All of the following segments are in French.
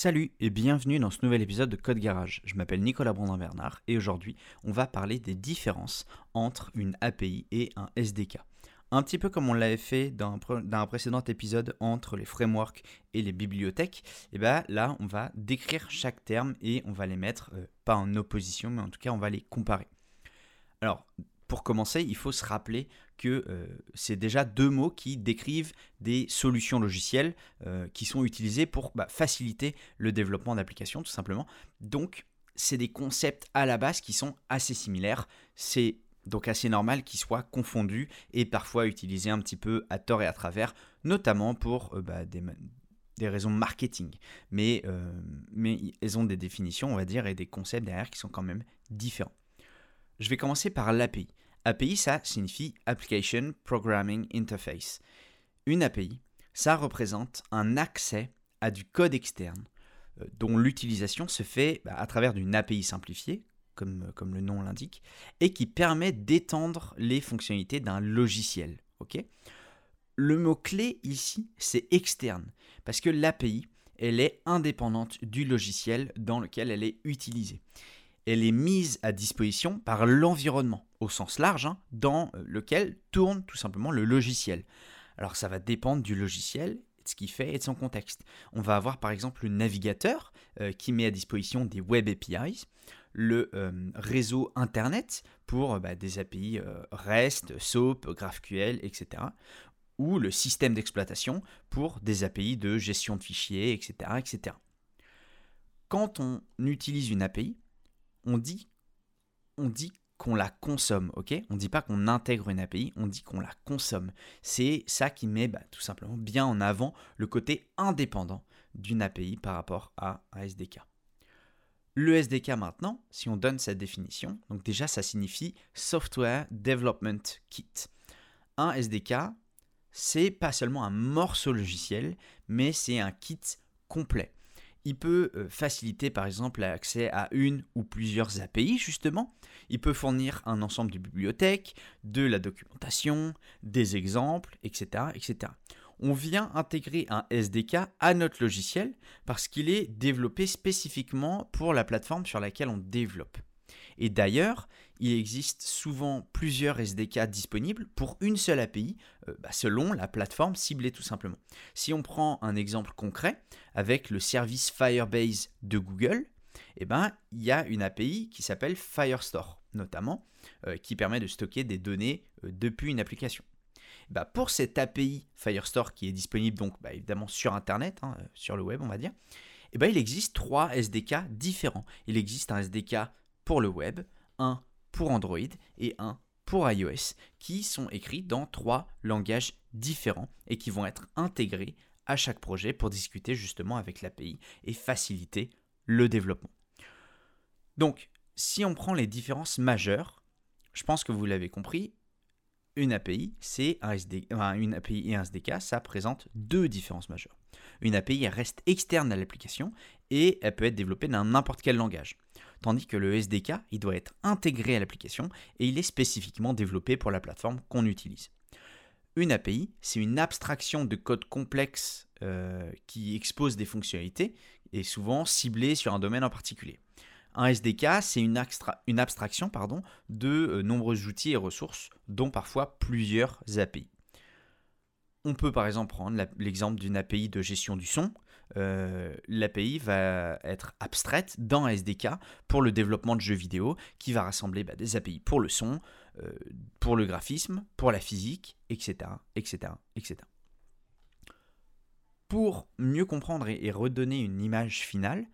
Salut et bienvenue dans ce nouvel épisode de Code Garage. Je m'appelle Nicolas Brandin-Bernard et aujourd'hui on va parler des différences entre une API et un SDK. Un petit peu comme on l'avait fait dans un, précédent épisode entre les frameworks et les bibliothèques, et bien là on va décrire chaque terme et on va les mettre euh, pas en opposition mais en tout cas on va les comparer. Alors pour commencer, il faut se rappeler que euh, c'est déjà deux mots qui décrivent des solutions logicielles euh, qui sont utilisées pour bah, faciliter le développement d'applications, tout simplement. Donc, c'est des concepts à la base qui sont assez similaires. C'est donc assez normal qu'ils soient confondus et parfois utilisés un petit peu à tort et à travers, notamment pour euh, bah, des, raisons marketing. Mais, mais elles ont des définitions, on va dire, et des concepts derrière qui sont quand même différents. Je vais commencer par l'API. API, ça signifie Application Programming Interface. Une API, ça représente un accès à du code externe euh, dont l'utilisation se fait bah, à travers d'une API simplifiée, comme, comme le nom l'indique, et qui permet d'étendre les fonctionnalités d'un logiciel. le mot-clé ici, c'est externe, parce que l'API, elle est indépendante du logiciel dans lequel elle est utilisée elle est mise à disposition par l'environnement, au sens large, hein, dans euh, lequel tourne tout simplement le logiciel. Alors ça va dépendre du logiciel, de ce qu'il fait et de son contexte. On va avoir par exemple le navigateur euh, qui met à disposition des web APIs, le euh, réseau Internet pour bah, des API REST, SOAP, GraphQL, etc. Ou le système d'exploitation pour des API de gestion de fichiers, etc. etc. Quand on utilise une API, on dit, on dit qu'on la consomme, On ne dit pas qu'on intègre une API, on dit qu'on la consomme. C'est ça qui met bah, tout simplement bien en avant le côté indépendant d'une API par rapport à un SDK. Le SDK maintenant, si on donne cette définition, donc déjà ça signifie Software Development Kit. Un SDK, c'est pas seulement un morceau logiciel, mais c'est un kit complet. Il peut euh, faciliter par exemple l'accès à une ou plusieurs API justement. Il peut fournir un ensemble de bibliothèques, de la documentation, des exemples, etc. etc. On vient intégrer un SDK à notre logiciel parce qu'il est développé spécifiquement pour la plateforme sur laquelle on développe. Et d'ailleurs, il existe souvent plusieurs SDK disponibles pour une seule API, euh, bah, selon la plateforme ciblée tout simplement. Si on prend un exemple concret avec le service Firebase de Google, eh ben, il y a une API qui s'appelle Firestore, notamment, euh, qui permet de stocker des données euh, depuis une application. Bah, pour cette API Firestore qui est disponible donc bah, évidemment sur Internet, hein, sur le web on va dire, eh ben, il existe trois SDK différents. Il existe un SDK pour le web, un pour Android et un pour iOS, qui sont écrits dans trois langages différents et qui vont être intégrés à chaque projet pour discuter justement avec l'API et faciliter le développement. Donc, si on prend les différences majeures, je pense que vous l'avez compris, une API, c'est un une API et un SDK, ça présente deux différences majeures. Une API reste externe à l'application et elle peut être développée dans n'importe quel langage tandis que le SDK, il doit être intégré à l'application et il est spécifiquement développé pour la plateforme qu'on utilise. Une API, c'est une abstraction de code complexe euh, qui expose des fonctionnalités et souvent ciblée sur un domaine en particulier. Un SDK, c'est une, abstraction de euh, nombreux outils et ressources, dont parfois plusieurs API. On peut par exemple prendre l'exemple d'une API de gestion du son. Euh, L'API va être abstraite dans SDK pour le développement de jeux vidéo qui va rassembler bah, des API pour le son, euh, pour le graphisme, pour la physique, etc. etc., etc. Pour mieux comprendre et, redonner une image finale,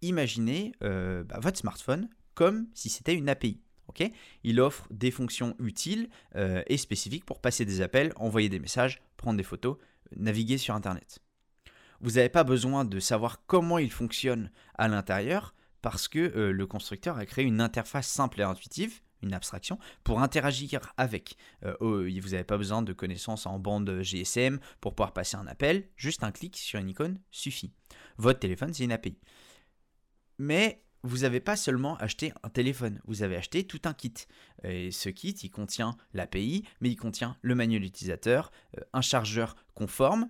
imaginez euh, bah, votre smartphone comme si c'était une API il offre des fonctions utiles et spécifiques pour passer des appels, envoyer des messages, prendre des photos, naviguer sur Internet. Vous n'avez pas besoin de savoir comment il fonctionne à l'intérieur parce que euh, le constructeur a créé une interface simple et intuitive, une abstraction, pour interagir avec. Euh, vous n'avez pas besoin de connaissances en bande GSM pour pouvoir passer un appel, juste un clic sur une icône suffit. Votre téléphone, c'est une API. Mais vous n'avez pas seulement acheté un téléphone, vous avez acheté tout un kit. Et ce kit, il contient l'API, mais il contient le manuel utilisateur, euh, un chargeur conforme,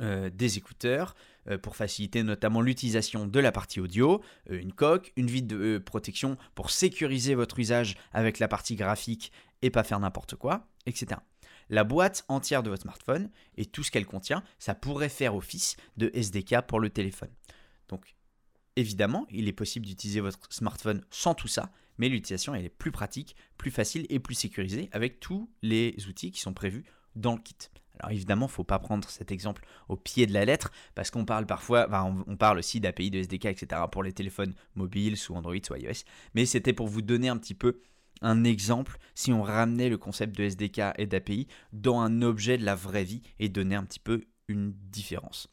euh, des écouteurs euh, pour faciliter notamment l'utilisation de la partie audio, euh, une coque, une vide de protection pour sécuriser votre usage avec la partie graphique et pas faire n'importe quoi, etc. La boîte entière de votre smartphone et tout ce qu'elle contient, ça pourrait faire office de SDK pour le téléphone. Donc évidemment, il est possible d'utiliser votre smartphone sans tout ça, mais l'utilisation elle est plus pratique, plus facile et plus sécurisée avec tous les outils qui sont prévus dans le kit. Alors évidemment, il ne faut pas prendre cet exemple au pied de la lettre, parce qu'on parle parfois, on, parle aussi d'API, de SDK, etc. pour les téléphones mobiles, sous Android, sous iOS. Mais c'était pour vous donner un petit peu un exemple si on ramenait le concept de SDK et d'API dans un objet de la vraie vie et donner un petit peu une différence.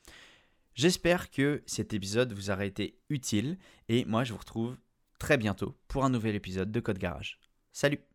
J'espère que cet épisode vous aura été utile et moi je vous retrouve très bientôt pour un nouvel épisode de Code Garage. Salut